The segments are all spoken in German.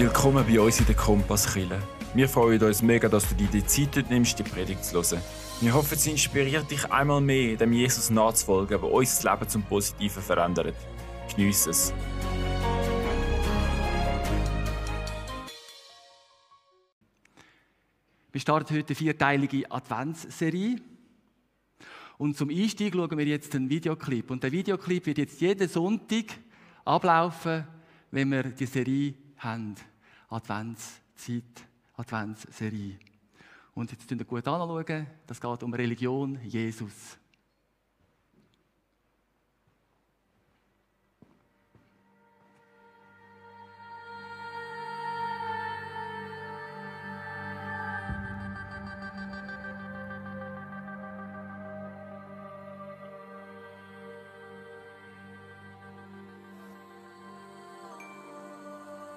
Willkommen bei uns in der Kompasskille. Wir freuen uns mega, dass du dir die Zeit nimmst, die Predigt zu hören. Wir hoffen, sie inspiriert dich einmal mehr, dem Jesus nachzufolgen, der unser Leben zum Positiven verändert. Geniess es. Wir starten heute eine vierteilige Adventsserie. Und zum Einstieg schauen wir jetzt einen Videoclip. Und der Videoclip wird jetzt jeden Sonntag ablaufen, wenn wir die Serie haben. Adventszeit, Adventsserie. Und jetzt schauen wir gut anschauen. Das geht um Religion, Jesus.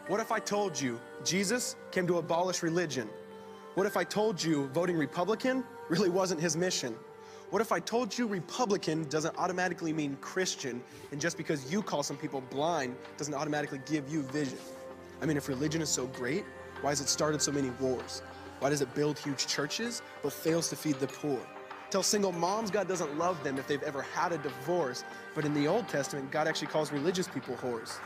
What if I told you Jesus came to abolish religion? What if I told you voting Republican really wasn't his mission? What if I told you Republican doesn't automatically mean Christian, and just because you call some people blind doesn't automatically give you vision? I mean, if religion is so great, why has it started so many wars? Why does it build huge churches but fails to feed the poor? Tell single moms God doesn't love them if they've ever had a divorce, but in the Old Testament, God actually calls religious people whores.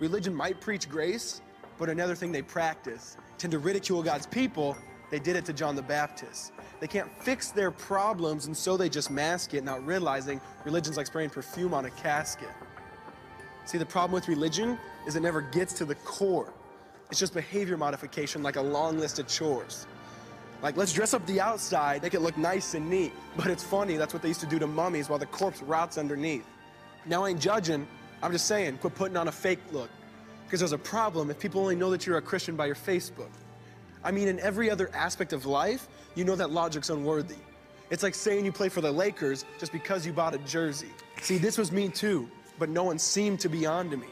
Religion might preach grace, but another thing they practice tend to ridicule God's people. They did it to John the Baptist. They can't fix their problems, and so they just mask it, not realizing religion's like spraying perfume on a casket. See, the problem with religion is it never gets to the core. It's just behavior modification, like a long list of chores. Like, let's dress up the outside, make it look nice and neat. But it's funny, that's what they used to do to mummies while the corpse rots underneath. Now, I ain't judging, I'm just saying, quit putting on a fake look. Because there's a problem if people only know that you're a Christian by your Facebook. I mean, in every other aspect of life, you know that logic's unworthy. It's like saying you play for the Lakers just because you bought a jersey. See, this was me too, but no one seemed to be on to me.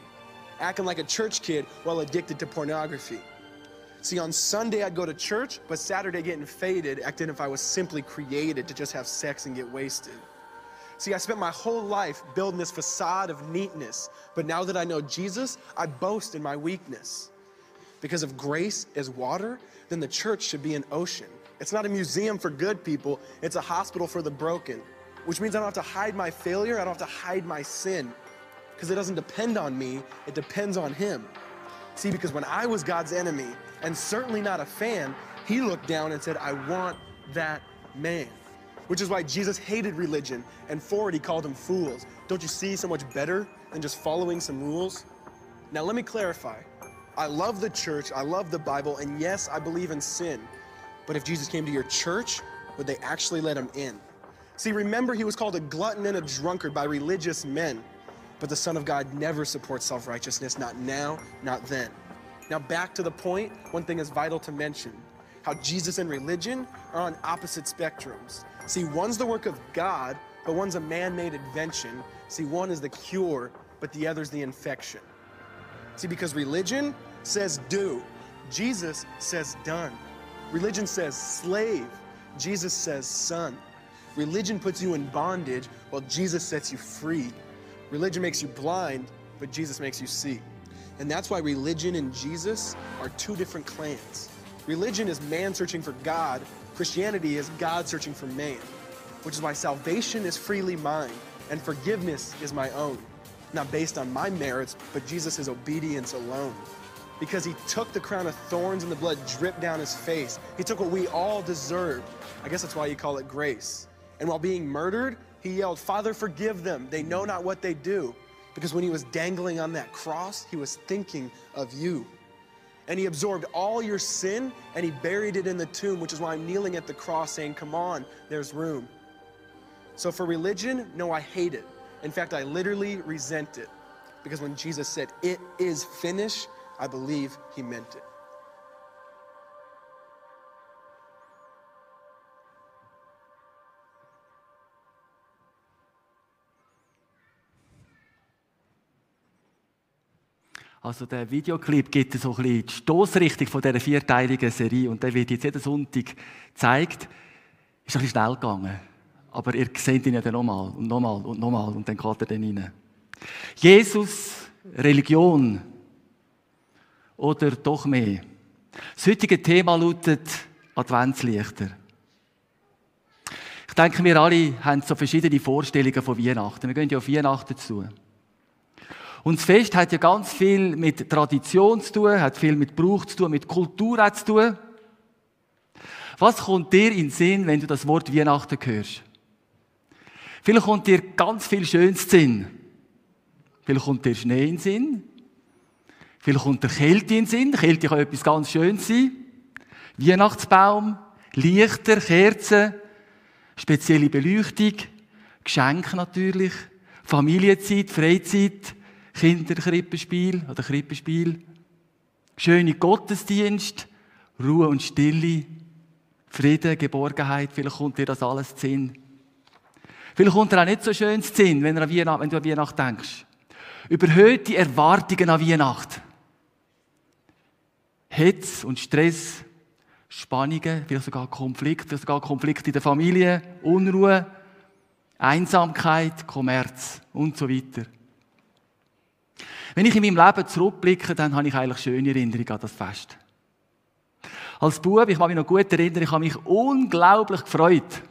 Acting like a church kid while addicted to pornography. See, on Sunday I'd go to church, but Saturday getting faded, acting if I was simply created to just have sex and get wasted. See, I spent my whole life building this facade of neatness, but now that I know Jesus, I boast in my weakness. Because if grace is water, then the church should be an ocean. It's not a museum for good people, it's a hospital for the broken, which means I don't have to hide my failure, I don't have to hide my sin, because it doesn't depend on me, it depends on Him. See, because when I was God's enemy, and certainly not a fan, He looked down and said, I want that man which is why Jesus hated religion, and for it he called them fools. Don't you see so much better than just following some rules? Now, let me clarify. I love the church, I love the Bible, and yes, I believe in sin. But if Jesus came to your church, would they actually let him in? See, remember, he was called a glutton and a drunkard by religious men. But the Son of God never supports self righteousness, not now, not then. Now, back to the point, one thing is vital to mention how Jesus and religion are on opposite spectrums. See, one's the work of God, but one's a man made invention. See, one is the cure, but the other's the infection. See, because religion says do, Jesus says done. Religion says slave, Jesus says son. Religion puts you in bondage, while Jesus sets you free. Religion makes you blind, but Jesus makes you see. And that's why religion and Jesus are two different clans. Religion is man searching for God, Christianity is God searching for man, which is why salvation is freely mine and forgiveness is my own, not based on my merits, but Jesus' obedience alone. Because he took the crown of thorns and the blood dripped down his face. He took what we all deserved. I guess that's why you call it grace. And while being murdered, he yelled, Father, forgive them. They know not what they do. Because when he was dangling on that cross, he was thinking of you and he absorbed all your sin and he buried it in the tomb, which is why I'm kneeling at the cross saying, Come on, there's room. So for religion, no, I hate it. In fact, I literally resent it. Because when Jesus said, It is finished, I believe he meant it. Also der Videoclip gibt so ein bisschen die Stoßrichtung von dieser vierteiligen Serie und der wird jetzt jeden Sonntag gezeigt. Ist ein bisschen schnell gegangen, aber ihr seht ihn ja dann nochmal und nochmal und nochmal und dann geht er dann rein. Jesus, Religion oder doch mehr? Das heutige Thema lautet Adventslichter. Ich denke, wir alle haben so verschiedene Vorstellungen von Weihnachten. Wir gehen ja auf Weihnachten zu. Und das Fest hat ja ganz viel mit Tradition zu tun, hat viel mit Brauch zu tun, mit Kultur zu tun. Was kommt dir in den Sinn, wenn du das Wort Weihnachten hörst? Vielleicht kommt dir ganz viel Schönes in Sinn. Vielleicht kommt dir Schnee in den Sinn. Vielleicht kommt dir Kälte in den Sinn. Kälte kann etwas ganz Schönes sein. Weihnachtsbaum, Lichter, Kerzen, spezielle Beleuchtung, Geschenke natürlich, Familienzeit, Freizeit, Kinderkrippenspiel oder Krippenspiel, schöne Gottesdienst, Ruhe und Stille, Frieden, Geborgenheit, vielleicht kommt dir das alles zu Sinn. Vielleicht kommt dir auch nicht so schön zu Sinn, wenn, du an Weihnacht, wenn du an Weihnacht denkst. Überhöhte Erwartungen an Weihnacht. Hetz und Stress, Spannungen, vielleicht sogar Konflikte, vielleicht sogar Konflikte in der Familie, Unruhe, Einsamkeit, Kommerz und so weiter. Wenn ich in meinem Leben zurückblicke, dann habe ich eigentlich schöne Erinnerungen an das Fest. Als Bub, ich kann mich noch gut erinnern, ich habe mich unglaublich gefreut.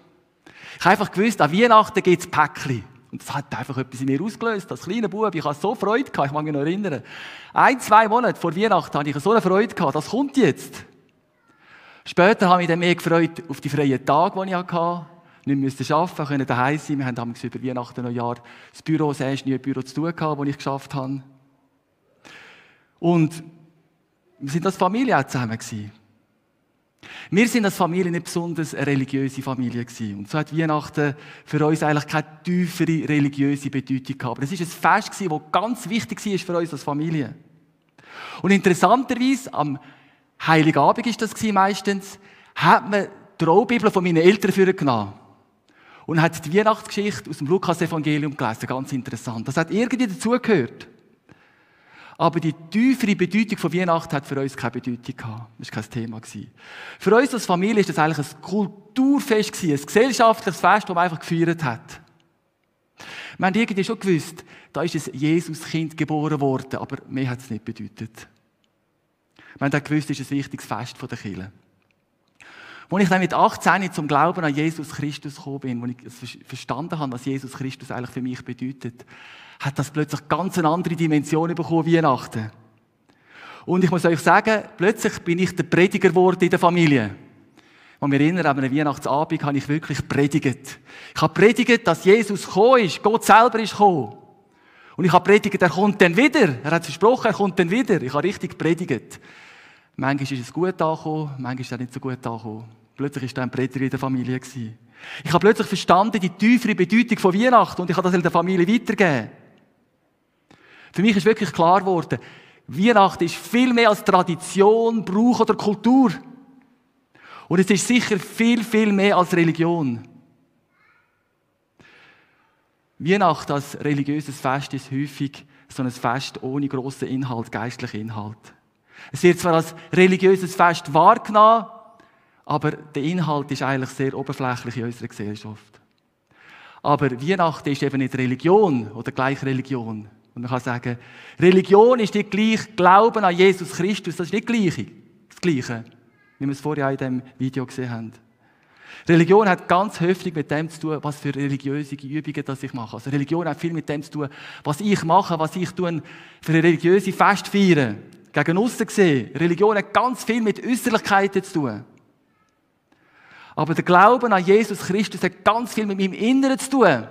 Ich habe einfach gewusst, an Weihnachten gibt es Päckchen. Und das hat einfach etwas in mir ausgelöst. Als kleiner Bub, ich hatte so Freude gehabt, ich mag mich noch erinnern. Ein, zwei Monate vor Weihnachten hatte ich so eine Freude gehabt, das kommt jetzt. Später habe ich dann mehr gefreut auf die freien Tage, die ich hatte. Nicht müssen arbeiten, können daheim sein. Wir haben damals über Weihnachten noch Jahr das Büro, das erste neue Büro zu tun gehabt, das ich geschafft habe. Und wir sind als Familie auch zusammen gewesen. Wir sind als Familie nicht besonders eine religiöse Familie gewesen. Und so hat Weihnachten für uns eigentlich keine tiefere religiöse Bedeutung gehabt. Aber es ist ein Fest das ganz wichtig war für uns als Familie. Und interessanterweise, am Heiligen Abend ist das meistens, hat man die Traubibel von meinen Eltern für genommen. Und hat die Weihnachtsgeschichte aus dem Lukas-Evangelium gelesen. Ganz interessant. Das hat irgendwie dazugehört. Aber die tiefere Bedeutung von Weihnachten hat für uns keine Bedeutung gehabt. Das war kein Thema. Für uns als Familie ist das eigentlich ein Kulturfest ein gesellschaftliches Fest, das man einfach gefeiert hat. Wir haben irgendwie schon gewusst, da ist ein Jesuskind geboren worden, aber mehr hat es nicht bedeutet. Wir haben auch gewusst, es ist ein wichtiges Fest der Kirche. Als ich dann mit 18 zum Glauben an Jesus Christus gekommen bin, als ich verstanden habe, was Jesus Christus eigentlich für mich bedeutet, hat das plötzlich ganz eine andere Dimension bekommen, Weihnachten. Und ich muss euch sagen, plötzlich bin ich der Prediger geworden in der Familie. Und mir erinnern, an einem Weihnachtsabend habe ich wirklich predigt. Ich habe predigt, dass Jesus gekommen ist, Gott selber ist gekommen. Und ich habe predigt, er kommt dann wieder. Er hat versprochen, er kommt dann wieder. Ich habe richtig predigt. Manchmal ist es gut angekommen, manchmal ist es nicht so gut angekommen. Plötzlich war da ein Prediger in der Familie. Ich habe plötzlich verstanden, die tiefere Bedeutung von Weihnachten und ich habe das in der Familie weitergegeben. Für mich ist wirklich klar geworden, Weihnachten ist viel mehr als Tradition, Brauch oder Kultur. Und es ist sicher viel, viel mehr als Religion. Weihnachten als religiöses Fest ist häufig so ein Fest ohne grossen Inhalt, geistlichen Inhalt. Es wird zwar als religiöses Fest wahrgenommen, aber der Inhalt ist eigentlich sehr oberflächlich in unserer Gesellschaft. Aber Weihnachten ist eben nicht Religion oder gleich Religion. Und man kann sagen, Religion ist nicht gleich Glauben an Jesus Christus. Das ist nicht gleich, das Gleiche, wie wir es vorher in diesem Video gesehen haben. Religion hat ganz häufig mit dem zu tun, was für religiöse Übungen das ich mache. Also Religion hat viel mit dem zu tun, was ich mache, was ich tue für eine religiöse Fest feiern. Gegen aussen gesehen. Religion hat ganz viel mit Äußerlichkeiten zu tun. Aber der Glauben an Jesus Christus hat ganz viel mit meinem Inneren zu tun.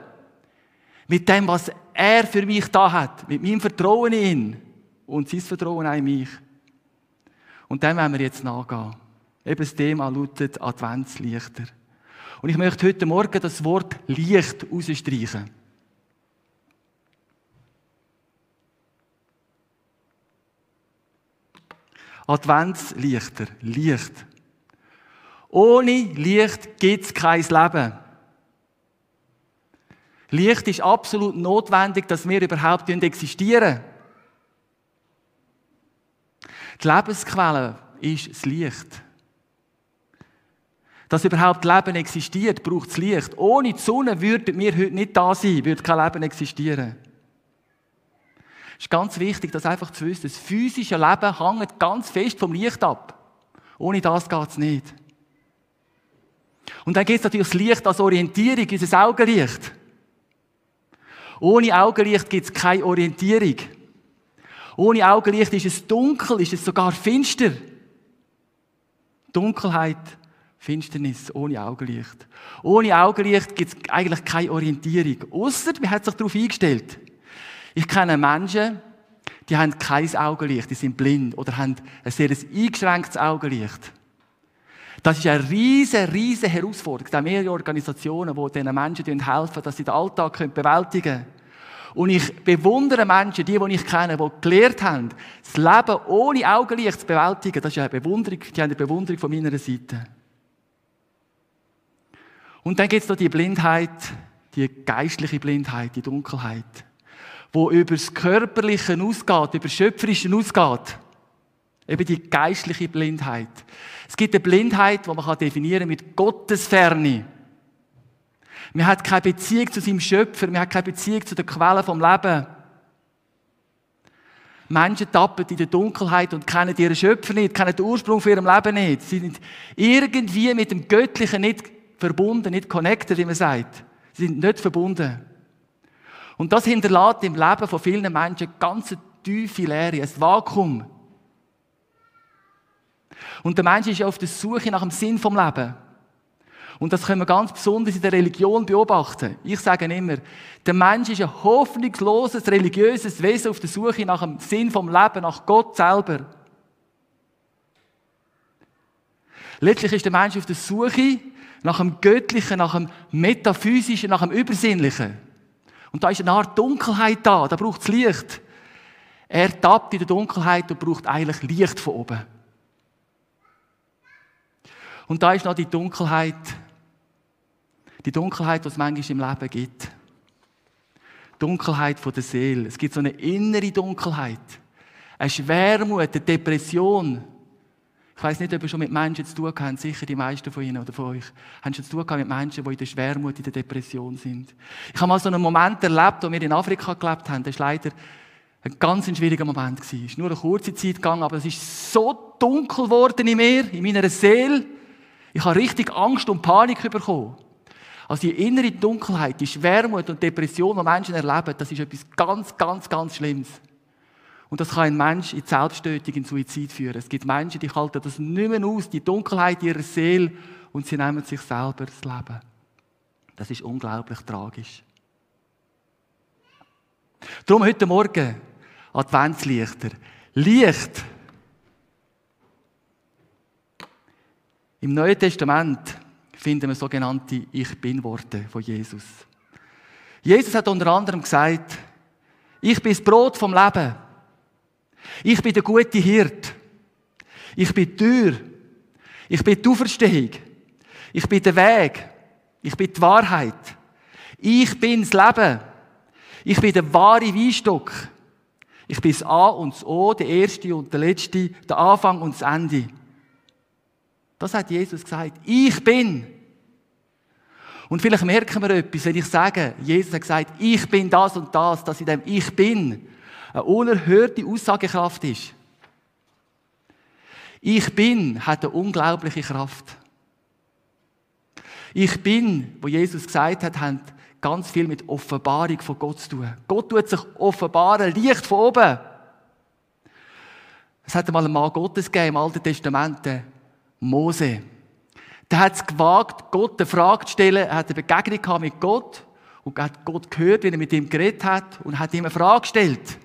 Mit dem, was er für mich da hat. Mit meinem Vertrauen in ihn. Und sein Vertrauen in mich. Und dem werden wir jetzt nachgehen. Eben das Thema lautet Adventslichter. Und ich möchte heute Morgen das Wort Licht rausstreichen. Adventslichter, Licht. Ohne Licht gibt es kein Leben. Licht ist absolut notwendig, dass wir überhaupt existieren. Die Lebensquelle ist das Licht. Dass überhaupt Leben existiert, braucht es Licht. Ohne die Sonne würden wir heute nicht da sein, würde kein Leben existieren. Es ist ganz wichtig, das einfach zu wissen. Das physische Leben hängt ganz fest vom Licht ab. Ohne das geht es nicht. Und dann gibt es natürlich das Licht als Orientierung, unser Augenlicht. Ohne Augenlicht gibt es keine Orientierung. Ohne Augenlicht ist es dunkel, ist es sogar finster. Dunkelheit, Finsternis, ohne Augenlicht. Ohne Augenlicht gibt es eigentlich keine Orientierung. Außer man hat sich darauf eingestellt. Ich kenne Menschen, die haben kein Augenlicht, die sind blind oder haben ein sehr eingeschränktes Augenlicht. Das ist eine riesige, riesige Herausforderung. Es gibt mehrere Organisationen, die diesen Menschen helfen, dass sie den Alltag bewältigen können. Und ich bewundere Menschen, die, die ich kenne, die gelernt haben, das Leben ohne Augenlicht zu bewältigen. Das ist eine Bewunderung, die haben eine Bewunderung von meiner Seite. Und dann gibt es noch die Blindheit, die geistliche Blindheit, die Dunkelheit wo über das Körperliche ausgeht, über das Schöpferische ausgeht. Eben die geistliche Blindheit. Es gibt eine Blindheit, die man definieren kann mit Gottesferne. Man hat keine Beziehung zu seinem Schöpfer, man hat keine Beziehung zu der Quelle vom Leben. Menschen tappen in der Dunkelheit und kennen ihren Schöpfer nicht, kennen den Ursprung von ihrem Leben nicht. Sie sind irgendwie mit dem Göttlichen nicht verbunden, nicht connected, wie man sagt. Sie sind nicht verbunden. Und das hinterlässt im Leben von vielen Menschen ganz tiefe Leere, ein Vakuum. Und der Mensch ist ja auf der Suche nach dem Sinn vom Leben. Und das können wir ganz besonders in der Religion beobachten. Ich sage immer, der Mensch ist ein hoffnungsloses, religiöses Wesen auf der Suche nach dem Sinn vom Leben, nach Gott selber. Letztlich ist der Mensch auf der Suche nach dem Göttlichen, nach dem Metaphysischen, nach dem Übersinnlichen. Und da ist eine Art Dunkelheit da, da braucht es Licht. Er tappt in der Dunkelheit und braucht eigentlich Licht von oben. Und da ist noch die Dunkelheit, die Dunkelheit, die es manchmal im Leben gibt. Dunkelheit von der Seele. Es gibt so eine innere Dunkelheit, eine Schwermut, eine Depression. Ich weiß nicht, ob ihr schon mit Menschen zu tun habt, sicher die meisten von Ihnen oder von euch, haben schon zu tun mit Menschen, die in der Schwermut, in der Depression sind. Ich habe mal so einen Moment erlebt, wo wir in Afrika gelebt haben. Das war leider ein ganz schwieriger Moment. Es ist nur eine kurze Zeit gegangen, aber es ist so dunkel geworden in mir, in meiner Seele. Ich habe richtig Angst und Panik bekommen. Also die innere Dunkelheit, die Schwermut und Depression, die Menschen erleben, das ist etwas ganz, ganz, ganz Schlimmes. Und das kann ein Mensch in Selbsttötung, in Suizid führen. Es gibt Menschen, die halten das nicht mehr aus, die Dunkelheit ihrer Seele, und sie nehmen sich selber das Leben. Das ist unglaublich tragisch. Darum heute Morgen Adventslichter. Licht. Im Neuen Testament finden wir sogenannte Ich Bin-Worte von Jesus. Jesus hat unter anderem gesagt, ich bin das Brot vom Leben. Ich bin der gute Hirt. Ich bin die Tür. Ich bin die Auferstehung. Ich bin der Weg. Ich bin die Wahrheit. Ich bin das Leben. Ich bin der wahre Weinstock. Ich bin das A und das O, der Erste und der Letzte, der Anfang und das Ende. Das hat Jesus gesagt. Ich bin. Und vielleicht merken wir etwas, wenn ich sage, Jesus hat gesagt, ich bin das und das, dass in dem Ich bin eine unerhörte Aussagekraft ist. Ich bin hat eine unglaubliche Kraft. Ich bin, wo Jesus gesagt hat, hat ganz viel mit Offenbarung von Gott zu tun. Gott tut sich offenbaren, Licht von oben. Es hat einmal einen Mann Gottes gegeben im Alten Testament, Mose. Der hat es gewagt, Gott eine Frage zu stellen. Er hat eine Begegnung mit Gott und hat Gott gehört, wie er mit ihm geredet hat und hat ihm eine Frage gestellt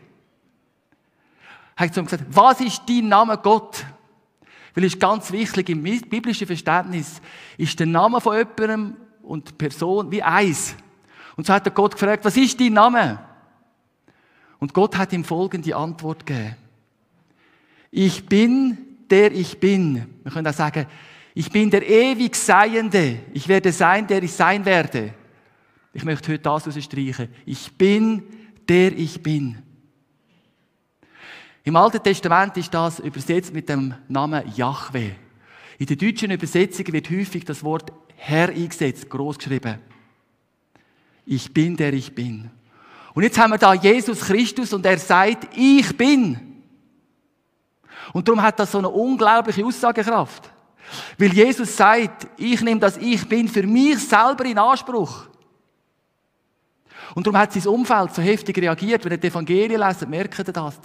hat zu ihm gesagt, was ist dein Name Gott? Weil es ist ganz wichtig, im biblischen Verständnis ist der Name von jemandem und Person wie eins. Und so hat er Gott gefragt, was ist dein Name? Und Gott hat ihm folgende Antwort gegeben. Ich bin, der ich bin. Wir können auch sagen, ich bin der ewig Seiende. Ich werde sein, der ich sein werde. Ich möchte heute das streichen. Ich bin, der ich bin. Im Alten Testament ist das übersetzt mit dem Namen Yahweh. In der deutschen Übersetzung wird häufig das Wort Herr eingesetzt, groß geschrieben. Ich bin der ich bin. Und jetzt haben wir da Jesus Christus und er sagt, ich bin. Und darum hat das so eine unglaubliche Aussagekraft. Weil Jesus sagt, ich nehme das Ich bin für mich selber in Anspruch. Und darum hat sein Umfeld so heftig reagiert. Wenn ihr die Evangelien lesen, merkt ihr das.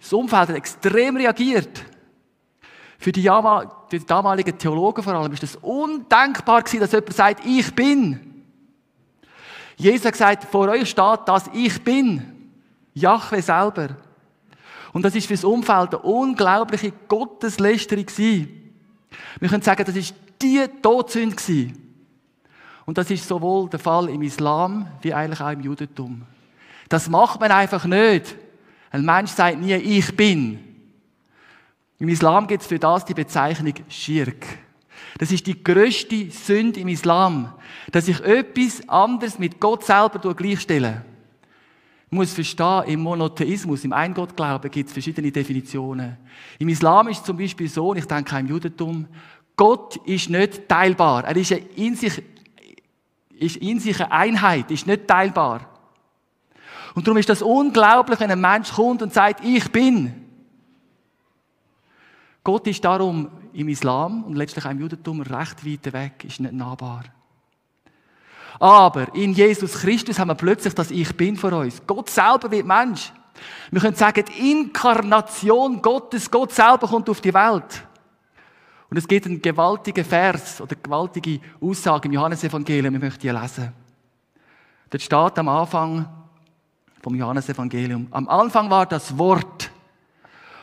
Das Umfeld hat extrem reagiert. Für die, damaligen Theologen vor allem ist das undenkbar gewesen, dass jemand sagt, ich bin. Jesus hat gesagt, vor euch steht das Ich bin. Jahwe selber. Und das ist für das Umfeld eine unglaubliche Gotteslästerung gewesen. Wir können sagen, das ist die Todsünde gewesen. Und das ist sowohl der Fall im Islam wie eigentlich auch im Judentum. Das macht man einfach nicht. Ein Mensch sagt nie, ich bin. Im Islam gibt es für das die Bezeichnung Schirk. Das ist die größte Sünde im Islam, dass ich etwas anderes mit Gott selber gleichstelle. Ich muss verstehen, im Monotheismus, im Eingottglauben gibt es verschiedene Definitionen. Im Islam ist zum Beispiel so, und ich denke auch im Judentum, Gott ist nicht teilbar. Er ist in sich, ist in sich eine Einheit, ist nicht teilbar. Und darum ist das unglaublich, wenn ein Mensch kommt und sagt, ich bin. Gott ist darum im Islam und letztlich auch im Judentum recht weit weg, ist nicht nahbar. Aber in Jesus Christus haben wir plötzlich das Ich Bin vor uns. Gott selber wird Mensch. Wir können sagen, die Inkarnation Gottes, Gott selber kommt auf die Welt. Und es gibt einen gewaltigen Vers oder eine gewaltige Aussage im Johannesevangelium, ich möchte die lesen. Dort steht am Anfang vom Johannesevangelium, am Anfang war das Wort.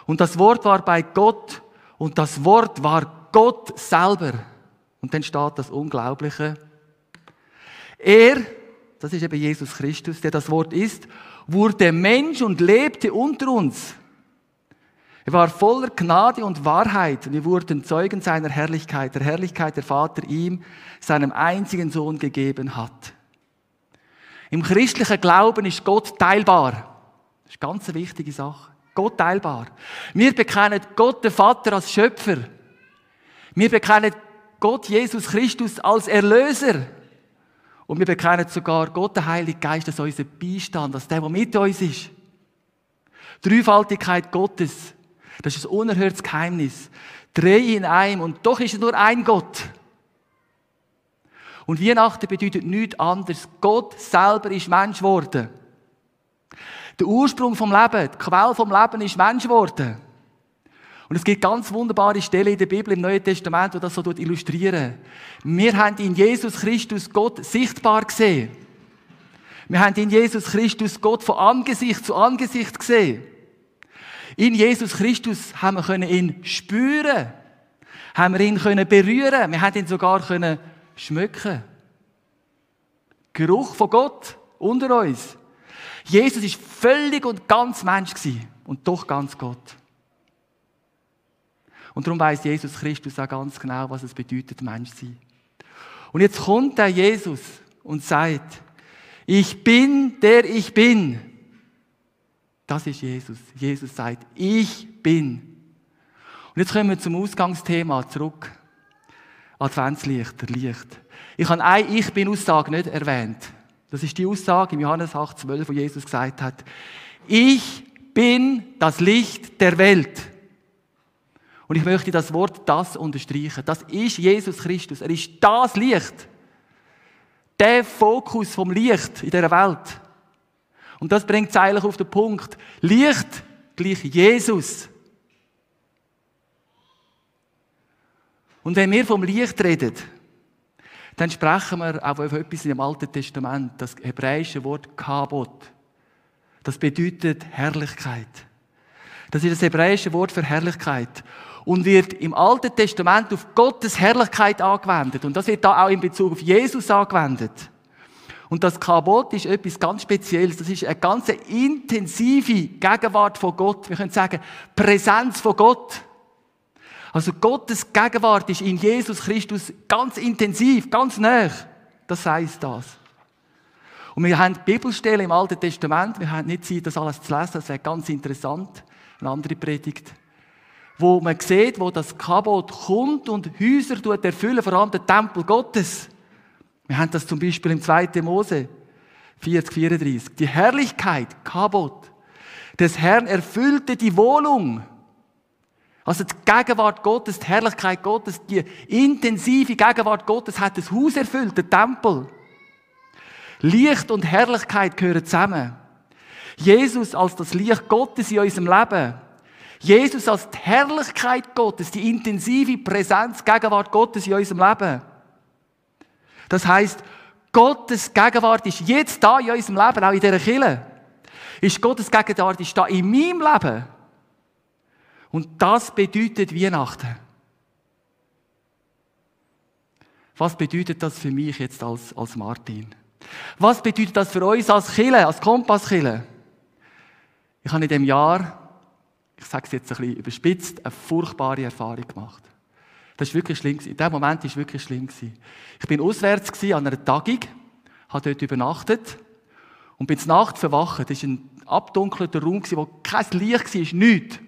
Und das Wort war bei Gott und das Wort war Gott selber. Und dann steht das Unglaubliche. Er, das ist eben Jesus Christus, der das Wort ist, wurde Mensch und lebte unter uns. Er war voller Gnade und Wahrheit und wir wurden Zeugen seiner Herrlichkeit, der Herrlichkeit der Vater ihm, seinem einzigen Sohn gegeben hat. Im christlichen Glauben ist Gott teilbar. Das ist eine ganz wichtige Sache. Gott teilbar. Wir bekennen Gott, den Vater, als Schöpfer. Wir bekennen Gott, Jesus Christus, als Erlöser. Und wir bekennen sogar Gott, der Heilige Geist, als unser Beistand, als der, der mit uns ist. Dreifaltigkeit Gottes. Das ist ein unerhörtes Geheimnis. Drei in einem und doch ist es nur ein Gott. Und Weihnachten bedeutet nichts anderes. Gott selber ist Mensch geworden. Der Ursprung vom Leben, die Quelle vom Leben ist Mensch geworden. Und es gibt ganz wunderbare Stellen in der Bibel im Neuen Testament, die das so illustrieren. Wir haben in Jesus Christus Gott sichtbar gesehen. Wir haben in Jesus Christus Gott von Angesicht zu Angesicht gesehen. In Jesus Christus haben wir ihn spüren, haben wir ihn berühren, wir haben ihn sogar schmücken. Geruch von Gott unter uns. Jesus ist völlig und ganz Mensch gewesen und doch ganz Gott. Und darum weiß Jesus Christus auch ganz genau, was es bedeutet, Mensch zu sein. Und jetzt kommt der Jesus und sagt, ich bin der ich bin. Das ist Jesus. Jesus sagt, ich bin. Und jetzt kommen wir zum Ausgangsthema zurück. Adventslichter, Licht. Ich habe eine Ich bin-Aussage nicht erwähnt. Das ist die Aussage im Johannes 8,12, wo Jesus gesagt hat, ich bin das Licht der Welt. Und ich möchte das Wort das unterstreichen. Das ist Jesus Christus. Er ist das Licht. Der Fokus vom Licht in dieser Welt. Und das bringt es eigentlich auf den Punkt. Licht gleich Jesus. Und wenn wir vom Licht reden, dann sprechen wir auch auf etwas im Alten Testament, das hebräische Wort Kabot. Das bedeutet Herrlichkeit. Das ist das hebräische Wort für Herrlichkeit und wird im Alten Testament auf Gottes Herrlichkeit angewendet. Und das wird da auch in Bezug auf Jesus angewendet. Und das Kabot ist etwas ganz Spezielles. Das ist eine ganz intensive Gegenwart von Gott. Wir können sagen, Präsenz von Gott. Also Gottes Gegenwart ist in Jesus Christus ganz intensiv, ganz nah. Das heißt das. Und wir haben Bibelstellen im Alten Testament. Wir haben nicht Zeit, das alles zu lesen. Das wäre ganz interessant. Eine andere Predigt. Wo man sieht, wo das Kabot kommt und Häuser erfüllen, vor allem den Tempel Gottes. Wir haben das zum Beispiel im 2. Mose. 40, 34. Die Herrlichkeit, Kabot, des Herrn erfüllte die Wohnung. Also die Gegenwart Gottes, die Herrlichkeit Gottes, die intensive Gegenwart Gottes hat das Haus erfüllt, den Tempel. Licht und Herrlichkeit gehören zusammen. Jesus als das Licht Gottes in unserem Leben. Jesus als die Herrlichkeit Gottes, die intensive Präsenz, Gegenwart Gottes in unserem Leben. Das heißt, Gottes Gegenwart ist jetzt da in unserem Leben, auch in dieser Kirche. Ist Gottes Gegenwart ist da in meinem Leben. Und das bedeutet Weihnachten. Was bedeutet das für mich jetzt als, als Martin? Was bedeutet das für uns als Kille, als Kompasskille? Ich habe in dem Jahr, ich sage es jetzt ein bisschen überspitzt, eine furchtbare Erfahrung gemacht. Das war wirklich schlimm. In dem Moment war es wirklich schlimm. Ich bin auswärts an einer Tagung, habe dort übernachtet und bin zur Nacht verwacht. Das war ein abdunkelter Raum, wo kein Licht war, nichts.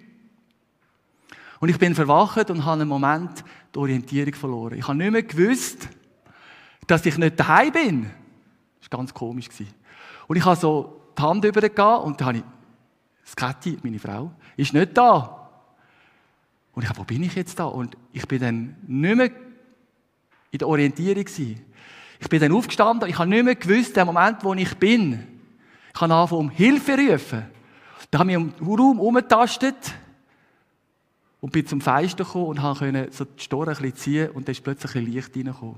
Und ich bin verwacht und habe einen Moment die Orientierung verloren. Ich habe nicht mehr gewusst, dass ich nicht daheim bin. Das war ganz komisch. Und ich habe so die Hand übergegeben und dann habe ich, Skatti, meine Frau, ist nicht da. Und ich habe, wo bin ich jetzt da? Und ich bin dann nicht mehr in der Orientierung gewesen. Ich bin dann aufgestanden, ich habe nicht mehr gewusst, der Moment, wo ich bin. Ich habe angefangen, um Hilfe rufen. Da habe ich im Raum umgetastet und bin zum Fenster gekommen und konnte so die Storen ein ziehen und dann ist plötzlich ein Licht reingekommen.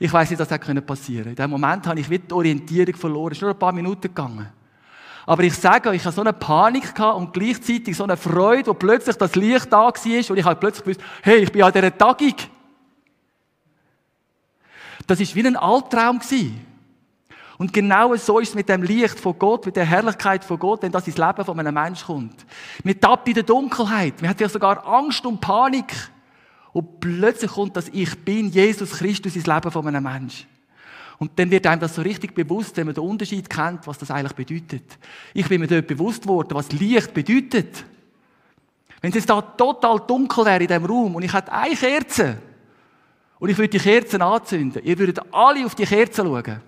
Ich weiß nicht, dass das passieren konnte. In dem Moment habe ich wieder die Orientierung verloren. Es ist nur ein paar Minuten gegangen. Aber ich sage euch, ich hatte so eine Panik und gleichzeitig so eine Freude, wo plötzlich das Licht da war und ich habe plötzlich gewusst, hey, ich bin an dieser Tagung. Das war wie ein Albtraum. Und genau so ist es mit dem Licht von Gott, mit der Herrlichkeit von Gott, wenn das ins Leben von einem Menschen kommt. Man tappt in der Dunkelheit, man hat ja sogar Angst und Panik. Und plötzlich kommt das Ich bin Jesus Christus ins Leben von einem Menschen. Und dann wird einem das so richtig bewusst, wenn man den Unterschied kennt, was das eigentlich bedeutet. Ich bin mir dort bewusst worden, was Licht bedeutet. Wenn es da total dunkel wäre in diesem Raum und ich hätte eine Kerze und ich würde die Kerzen anzünden, ihr würdet alle auf die Kerzen schauen.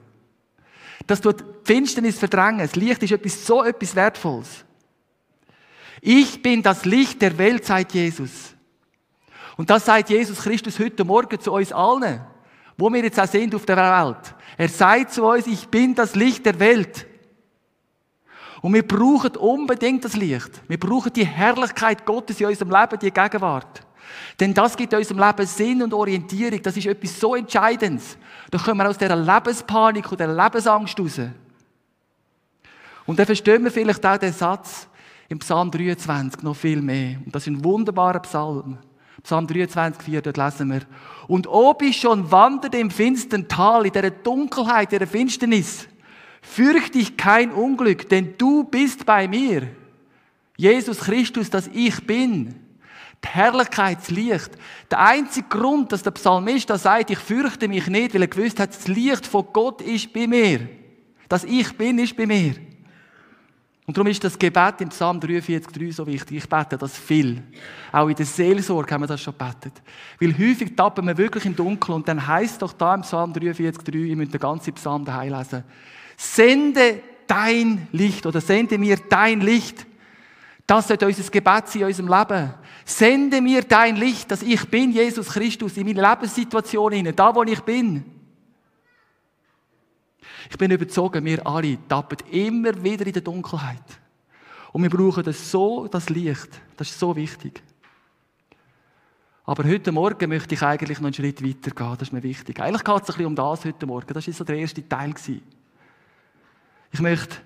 Das tut Finsternis verdrängen. Das Licht ist etwas, so etwas Wertvolles. Ich bin das Licht der Welt, sagt Jesus. Und das sagt Jesus Christus heute Morgen zu uns allen, wo wir jetzt auch sind auf der Welt. Er sagt zu uns, ich bin das Licht der Welt. Und wir brauchen unbedingt das Licht. Wir brauchen die Herrlichkeit Gottes in unserem Leben, die Gegenwart. Denn das gibt unserem Leben Sinn und Orientierung. Das ist etwas so Entscheidendes. Da kommen wir aus dieser Lebenspanik und dieser Lebensangst raus. Und dann verstehen wir vielleicht auch den Satz im Psalm 23 noch viel mehr. Und das ist ein wunderbarer Psalm. Psalm 23, 4, dort lesen wir. Und ob ich schon wanderte im finstern Tal, in der Dunkelheit, in der Finsternis, fürchte ich kein Unglück, denn du bist bei mir. Jesus Christus, das ich bin. Die Herrlichkeit, das Licht. Der einzige Grund, dass der Psalmist da sagt, ich fürchte mich nicht, weil er gewusst hat, das Licht von Gott ist bei mir. Das Ich bin ist bei mir. Und darum ist das Gebet im Psalm 43,3 so wichtig. Ich bete das viel. Auch in der Seelsorge haben wir das schon gebetet. Weil häufig tappen wir wirklich im Dunkeln und dann heißt doch da im Psalm 43,3, ihr müsst den ganzen Psalm daheim lesen, sende dein Licht oder sende mir dein Licht. Das sollte unser Gebet sein in unserem Leben. Sende mir dein Licht, dass ich bin Jesus Christus in meiner Lebenssituation, da wo ich bin. Ich bin überzeugt, wir alle tappen immer wieder in der Dunkelheit. Und wir brauchen das so, das Licht. Das ist so wichtig. Aber heute Morgen möchte ich eigentlich noch einen Schritt weiter gehen. Das ist mir wichtig. Eigentlich geht es ein bisschen um das heute Morgen. Das war so der erste Teil. Ich möchte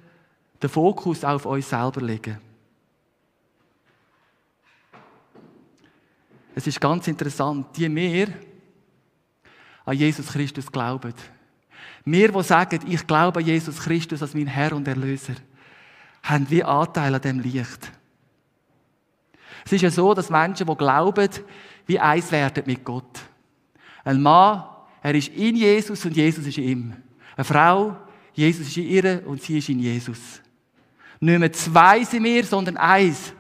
den Fokus auf uns selber legen. Es ist ganz interessant, die mehr an Jesus Christus glauben, wir, die sagen, ich glaube an Jesus Christus als mein Herr und Erlöser, haben wie Anteil an dem Licht. Es ist ja so, dass Menschen, die glauben, wie eins werden mit Gott. Ein Mann, er ist in Jesus und Jesus ist in ihm. Eine Frau, Jesus ist in ihr und sie ist in Jesus. Nicht mehr zwei sind wir, sondern eins.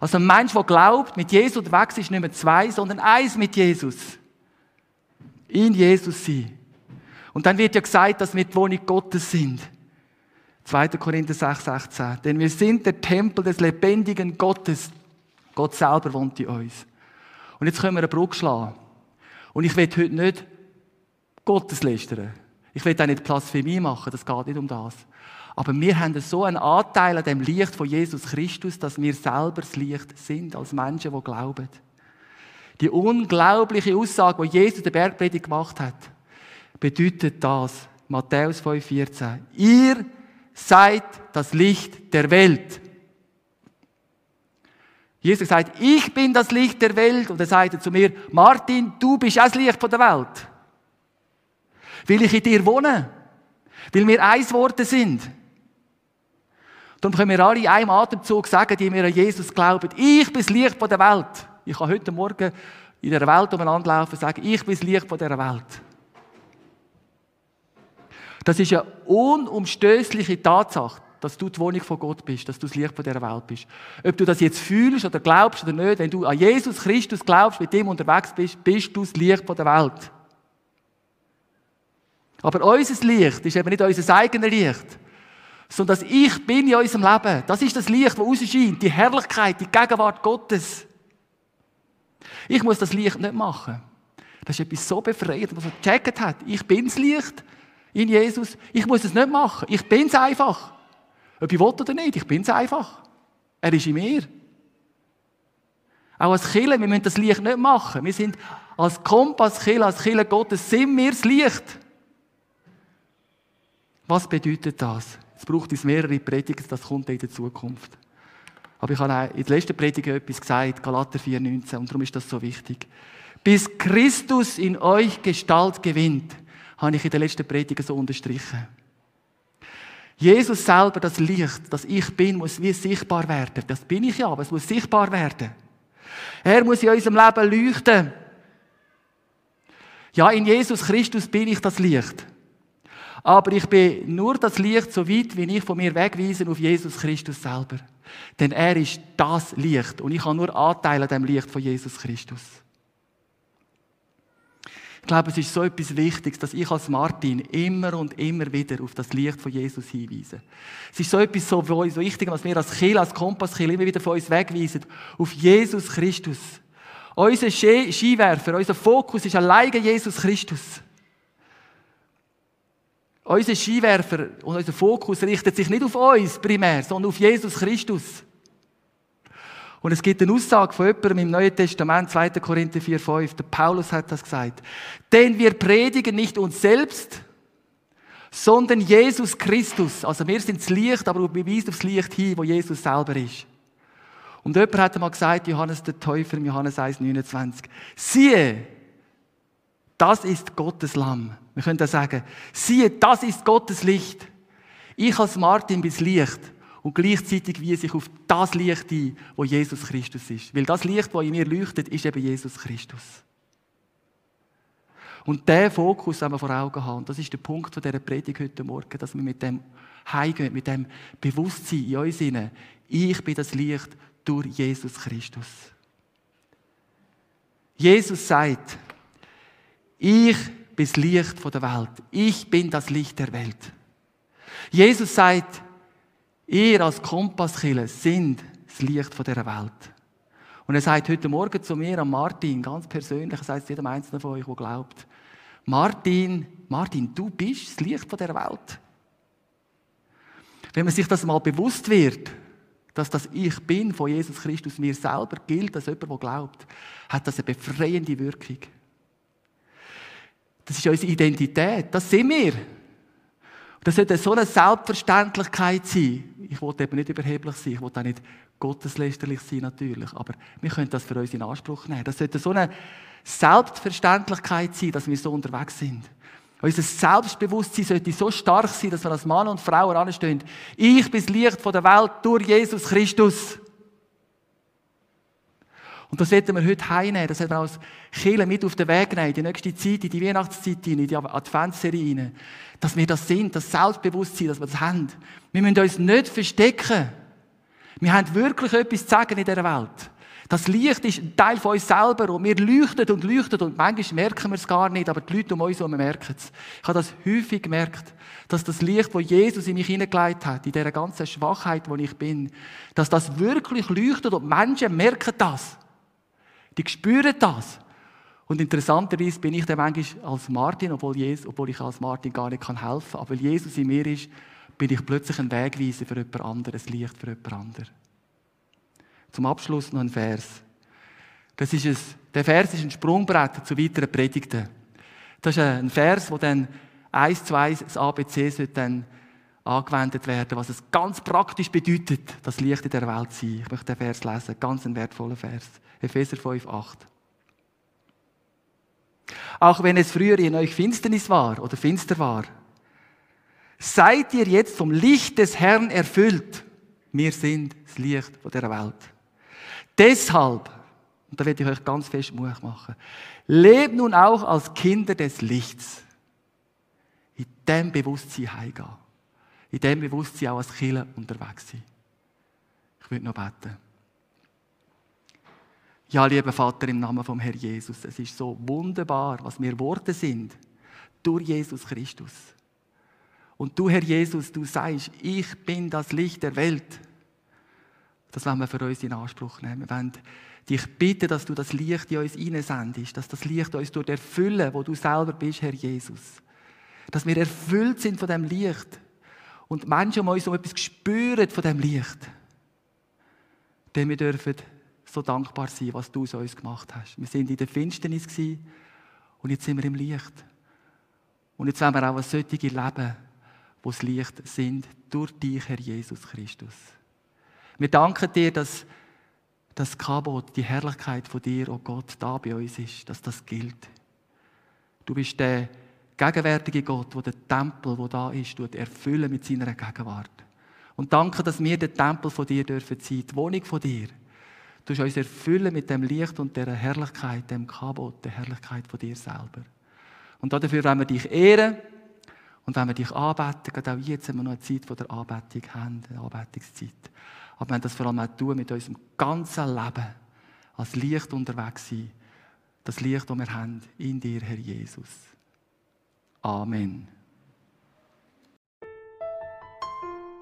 Also ein Mensch, der glaubt, mit Jesus unterwegs ist, nicht mehr zwei, sondern eins mit Jesus. In Jesus sein. Und dann wird ja gesagt, dass wir die Wohnung Gottes sind. 2. Korinther 6, 16. Denn wir sind der Tempel des lebendigen Gottes. Gott selber wohnt in uns. Und jetzt können wir eine Brücke schlagen. Und ich will heute nicht Gottes lästern. Ich will auch nicht Blasphemie machen, das geht nicht um das. Aber wir haben so einen Anteil an dem Licht von Jesus Christus, dass wir selber das Licht sind, als Menschen, die glauben. Die unglaubliche Aussage, die Jesus der Bergpredigt gemacht hat, bedeutet das, Matthäus 5,14. Ihr seid das Licht der Welt. Jesus sagt, ich bin das Licht der Welt. Und er sagte zu mir, Martin, du bist auch das Licht der Welt. Weil ich in dir wohne. Weil wir eins Worte sind. Darum können wir alle in einem Atemzug sagen, die mir an Jesus glauben, ich bin das Licht der Welt. Ich kann heute Morgen in der Welt umeinander laufen und sagen, ich bin das Licht dieser Welt. Das ist eine unumstößliche Tatsache, dass du die Wohnung von Gott bist, dass du das Licht von dieser Welt bist. Ob du das jetzt fühlst oder glaubst oder nicht, wenn du an Jesus Christus glaubst, mit dem unterwegs bist, bist du das Licht von der Welt. Aber unser Licht ist eben nicht unser eigenes Licht, sondern das Ich bin in unserem Leben. Das ist das Licht, das rausscheint, die Herrlichkeit, die Gegenwart Gottes. Ich muss das Licht nicht machen. Das ist etwas so befreiend, was man gecheckt hat. Ich bin das Licht in Jesus. Ich muss es nicht machen. Ich bin es einfach. Ob ich will oder nicht, ich bin es einfach. Er ist in mir. Auch als Killer, wir müssen das Licht nicht machen. Wir sind als Kompass Killer, als Killer Gottes, sind wir das Licht. Was bedeutet das? Es braucht es mehrere Predigten, das kommt in der Zukunft. Aber ich habe in der letzten Predigt etwas gesagt, Galater 4,19, und darum ist das so wichtig. Bis Christus in euch Gestalt gewinnt, habe ich in der letzten Predigt so unterstrichen. Jesus selber, das Licht, das ich bin, muss wie sichtbar werden. Das bin ich ja, aber es muss sichtbar werden. Er muss in unserem Leben leuchten. Ja, in Jesus Christus bin ich das Licht. Aber ich bin nur das Licht so weit, wie ich von mir wegweise auf Jesus Christus selber. Denn er ist das Licht und ich habe nur Anteil an dem Licht von Jesus Christus. Ich glaube, es ist so etwas Wichtiges, dass ich als Martin immer und immer wieder auf das Licht von Jesus hinweise. Es ist so etwas so wichtig, dass wir als Kiel, als Kompasskiel immer wieder von uns wegweisen auf Jesus Christus. Unser Skiwerfer, unser Fokus ist alleine Jesus Christus. Unser Skiwerfer und unser Fokus richtet sich nicht auf uns primär, sondern auf Jesus Christus. Und es gibt eine Aussage von jemandem im Neuen Testament, 2. Korinther 4, 5. Der Paulus hat das gesagt. Denn wir predigen nicht uns selbst, sondern Jesus Christus. Also wir sind das Licht, aber wir weisen aufs Licht hin, wo Jesus selber ist. Und jemand hat einmal gesagt, Johannes der Täufer im Johannes 1, 29. Siehe, das ist Gottes Lamm. Wir können da sagen, siehe, das ist Gottes Licht. Ich als Martin bin das Licht und gleichzeitig wiese ich auf das Licht ein, wo Jesus Christus ist. Weil das Licht, das in mir leuchtet, ist eben Jesus Christus. Und der Fokus haben wir vor Augen haben. Das ist der Punkt von dieser Predigt heute Morgen, dass wir mit dem heimgehen, mit dem Bewusstsein in uns hinein. Ich bin das Licht durch Jesus Christus. Jesus sagt, ich bin das Licht der Welt. Ich bin das Licht der Welt. Jesus sagt, Ihr als Kompasskiller sind das Licht von dieser Welt. Und er sagt heute Morgen zu mir, an Martin, ganz persönlich, er sagt es jedem Einzelnen von euch, der glaubt, Martin, Martin, du bist das Licht von der Welt. Wenn man sich das mal bewusst wird, dass das Ich bin von Jesus Christus mir selber gilt, als jemand, der glaubt, hat das eine befreiende Wirkung. Das ist unsere Identität, das sind wir. Das sollte so eine Selbstverständlichkeit sein. Ich wollte eben nicht überheblich sein, ich wollte auch nicht gotteslästerlich sein, natürlich. Aber wir können das für uns in Anspruch nehmen. Das sollte so eine Selbstverständlichkeit sein, dass wir so unterwegs sind. Unser Selbstbewusstsein sollte so stark sein, dass wir als Mann und Frau anstehen. Ich bin das Licht der Welt durch Jesus Christus. Und das werden wir heute heimnehmen, das werden wir als Kirche mit auf den Weg nehmen, in die nächste Zeit, in die Weihnachtszeit in die Adventsserie rein. Dass wir das sind, das Selbstbewusstsein, dass wir das haben. Wir müssen uns nicht verstecken. Wir haben wirklich etwas zu sagen in dieser Welt. Das Licht ist ein Teil von uns selber und wir leuchten und leuchten und manchmal merken wir es gar nicht, aber die Leute um uns herum merken es. Ich habe das häufig gemerkt, dass das Licht, das Jesus in mich hineingelegt hat, in dieser ganzen Schwachheit, wo ich bin, dass das wirklich leuchtet und Menschen merken das. Die spüren das. Und interessanterweise bin ich dann manchmal als Martin, obwohl, Jesus, obwohl ich als Martin gar nicht helfen kann, aber weil Jesus in mir ist, bin ich plötzlich ein Wegweiser für jemand anderes, ein Licht für jemand anderes. Zum Abschluss noch ein Vers. Das ist ein, der Vers ist ein Sprungbrett zu weiteren Predigten. Das ist ein Vers, wo dann eins zu eins das ABC sollte dann angewendet werden, was es ganz praktisch bedeutet, das Licht in der Welt zu sein. Ich möchte den Vers lesen, ganz ein wertvoller Vers. Epheser 5, 8. Auch wenn es früher in euch Finsternis war oder finster war, seid ihr jetzt vom Licht des Herrn erfüllt. Wir sind das Licht der Welt. Deshalb, und da werde ich euch ganz fest Mut machen, lebt nun auch als Kinder des Lichts. In dem Bewusstsein heimgehen. In dem Bewusstsein auch als Killer unterwegs sein. Ich würde noch beten. Ja, lieber Vater, im Namen vom Herrn Jesus, es ist so wunderbar, was wir Worte sind durch Jesus Christus. Und du, Herr Jesus, du sagst, ich bin das Licht der Welt. Das wollen wir für uns in Anspruch nehmen. Wir wollen dich bitten, dass du das Licht in uns hineinsendest, dass das Licht uns durch erfüllen, wo du selber bist, Herr Jesus. Dass wir erfüllt sind von dem Licht und Menschen um uns so etwas spüren von dem Licht. Denn wir dürfen so dankbar sein, was du aus uns gemacht hast. Wir sind in der Finsternis und jetzt sind wir im Licht. Und jetzt wollen wir auch ein solches Leben, wo das Licht sind, durch dich, Herr Jesus Christus. Wir danken dir, dass das Kabot, die Herrlichkeit von dir, oh Gott, da bei uns ist, dass das gilt. Du bist der gegenwärtige Gott, der den Tempel, wo da ist, erfüllen mit seiner Gegenwart. Und danke, dass wir der Tempel von dir dürfen sein, die Wohnung von dir. Du uns erfüllen mit dem Licht und der Herrlichkeit, dem Kabot, der Herrlichkeit von dir selber. Und dafür wollen wir dich ehren und wenn wir dich anbeten, gerade auch jetzt, wenn wir noch eine Zeit von der Anbetung haben, eine Anbetungszeit. Aber wir haben das vor allem auch tun mit unserem ganzen Leben als Licht unterwegs sein. Das Licht, das wir haben in dir, Herr Jesus. Amen.